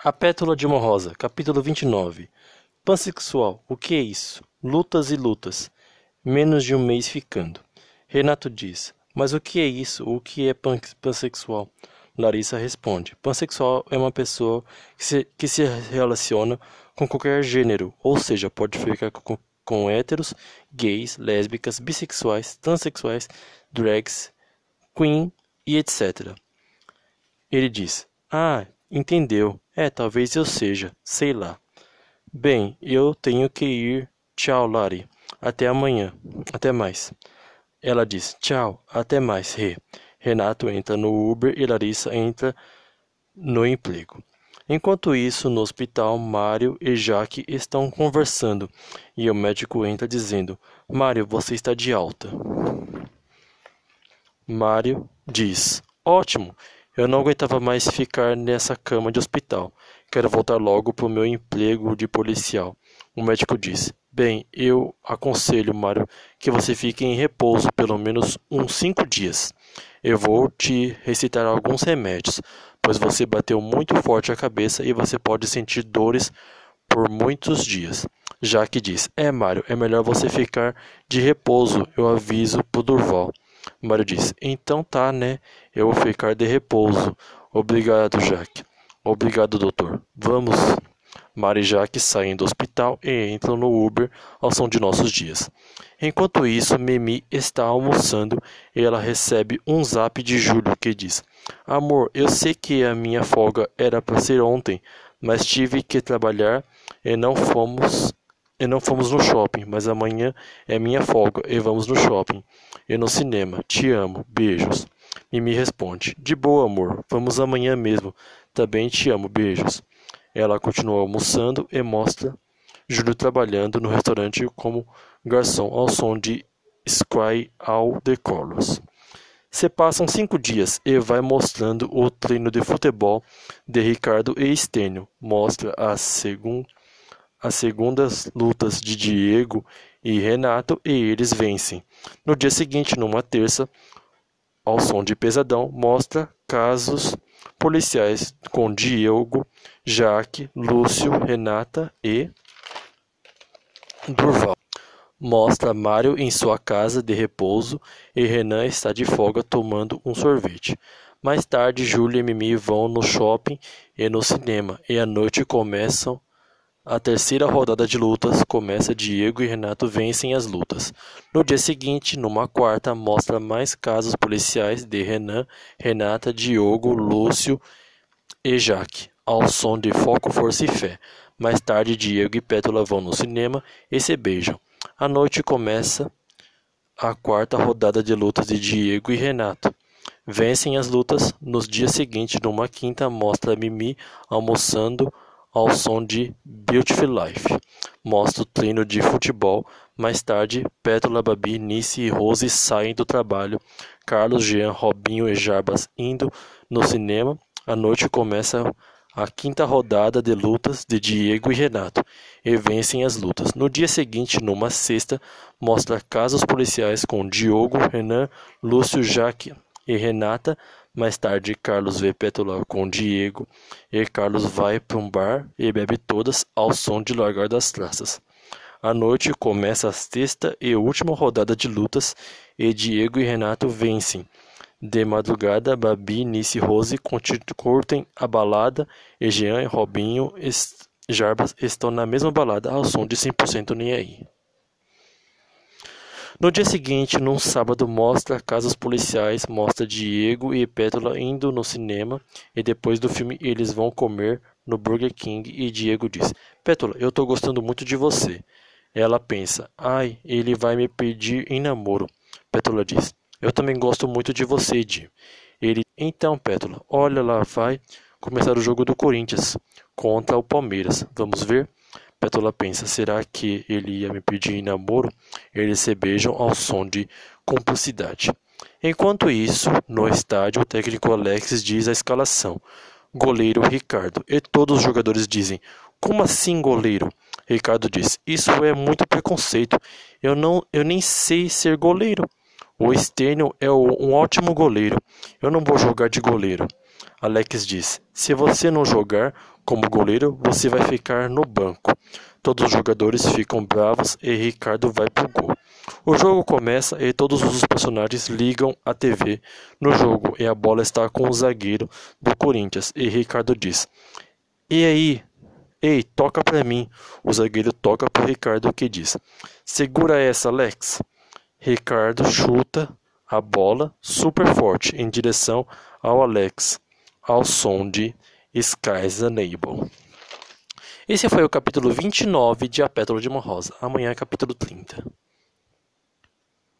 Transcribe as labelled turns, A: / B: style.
A: A Pétala de uma Rosa, capítulo 29. Pansexual, o que é isso? Lutas e lutas. Menos de um mês ficando. Renato diz: Mas o que é isso? O que é pan pansexual? Larissa responde: Pansexual é uma pessoa que se, que se relaciona com qualquer gênero, ou seja, pode ficar com, com héteros, gays, lésbicas, bissexuais, transexuais, drags, queen e etc. Ele diz: Ah, entendeu. É, talvez eu seja, sei lá. Bem, eu tenho que ir. Tchau, Lari. Até amanhã. Até mais. Ela diz: Tchau, até mais, Rê. Renato entra no Uber e Larissa entra no emprego. Enquanto isso, no hospital, Mário e Jaque estão conversando e o médico entra dizendo: Mário, você está de alta. Mário diz: Ótimo, eu não aguentava mais ficar nessa cama de hospital. Quero voltar logo para o meu emprego de policial. O médico disse: Bem, eu aconselho, Mário, que você fique em repouso pelo menos uns cinco dias. Eu vou te recitar alguns remédios, pois você bateu muito forte a cabeça e você pode sentir dores por muitos dias. Jaque diz: É, Mário, é melhor você ficar de repouso, eu aviso pro Durval. Mário diz: Então tá, né? Eu vou ficar de repouso. Obrigado, Jaque. Obrigado, doutor. Vamos. Mário e Jaque saem do hospital e entram no Uber ao som de nossos dias. Enquanto isso, Mimi está almoçando e ela recebe um zap de Júlio que diz: Amor, eu sei que a minha folga era para ser ontem, mas tive que trabalhar e não fomos e não fomos no shopping, mas amanhã é minha folga e vamos no shopping e no cinema. Te amo. Beijos. Mimi responde: De boa, amor. Vamos amanhã mesmo. Também te amo. Beijos. Ela continua almoçando e mostra Júlio trabalhando no restaurante como garçom ao som de Sky All the Colors. Se passam cinco dias e vai mostrando o treino de futebol de Ricardo e Estênio. Mostra a segunda as segundas lutas de Diego e Renato e eles vencem. No dia seguinte, numa terça, ao som de Pesadão, mostra casos policiais com Diego, Jaque, Lúcio, Renata e Durval. Mostra Mário em sua casa de repouso e Renan está de folga tomando um sorvete. Mais tarde, Júlia e Mimi vão no shopping e no cinema, e à noite começam a terceira rodada de lutas começa Diego e Renato vencem as lutas. No dia seguinte, numa quarta, mostra mais casos policiais de Renan, Renata, Diogo, Lúcio e Jaque, ao som de Foco, Força e Fé. Mais tarde, Diego e Pétula vão no cinema e se beijam. À noite começa a quarta rodada de lutas de Diego e Renato. Vencem as lutas. Nos dias seguintes, numa quinta, mostra Mimi almoçando ao som de Beautiful Life. Mostra o treino de futebol. Mais tarde, Pétala, Babi, Nice e Rose saem do trabalho. Carlos, Jean, Robinho e Jarbas indo no cinema. À noite começa a quinta rodada de lutas de Diego e Renato e vencem as lutas. No dia seguinte, numa sexta, mostra casos policiais com Diogo, Renan, Lúcio, Jaque e Renata mais tarde, Carlos vê Pétula com Diego e Carlos vai para um bar e bebe todas ao som de Largar das Traças. À noite começa a sexta e última rodada de lutas e Diego e Renato vencem. De madrugada, Babi, Nice e Rose curtem a balada e Jean, Robinho e Jarbas estão na mesma balada ao som de 100% nem aí. No dia seguinte, num sábado, mostra casos policiais, mostra Diego e Pétula indo no cinema e depois do filme eles vão comer no Burger King e Diego diz: Pétula, eu tô gostando muito de você. Ela pensa: Ai, ele vai me pedir em namoro. Pétula diz: Eu também gosto muito de você, Di. Ele: Então, Pétula, olha lá, vai começar o jogo do Corinthians contra o Palmeiras. Vamos ver? Pétula pensa: será que ele ia me pedir em namoro? Eles se beijam ao som de cumplicidade. Enquanto isso, no estádio, o técnico Alex diz a escalação: goleiro Ricardo. E todos os jogadores dizem: Como assim, goleiro? Ricardo diz: Isso é muito preconceito. Eu não, eu nem sei ser goleiro. O Estênio é um ótimo goleiro. Eu não vou jogar de goleiro. Alex diz: Se você não jogar como goleiro, você vai ficar no banco. Todos os jogadores ficam bravos e Ricardo vai pro gol. O jogo começa e todos os personagens ligam a TV no jogo e a bola está com o zagueiro do Corinthians e Ricardo diz: E aí? Ei, toca para mim. O zagueiro toca para Ricardo que diz: Segura essa, Alex. Ricardo chuta a bola super forte em direção ao Alex, ao som de Skies Unable. Esse foi o capítulo 29 de A Pétala de uma Rosa. Amanhã é capítulo 30.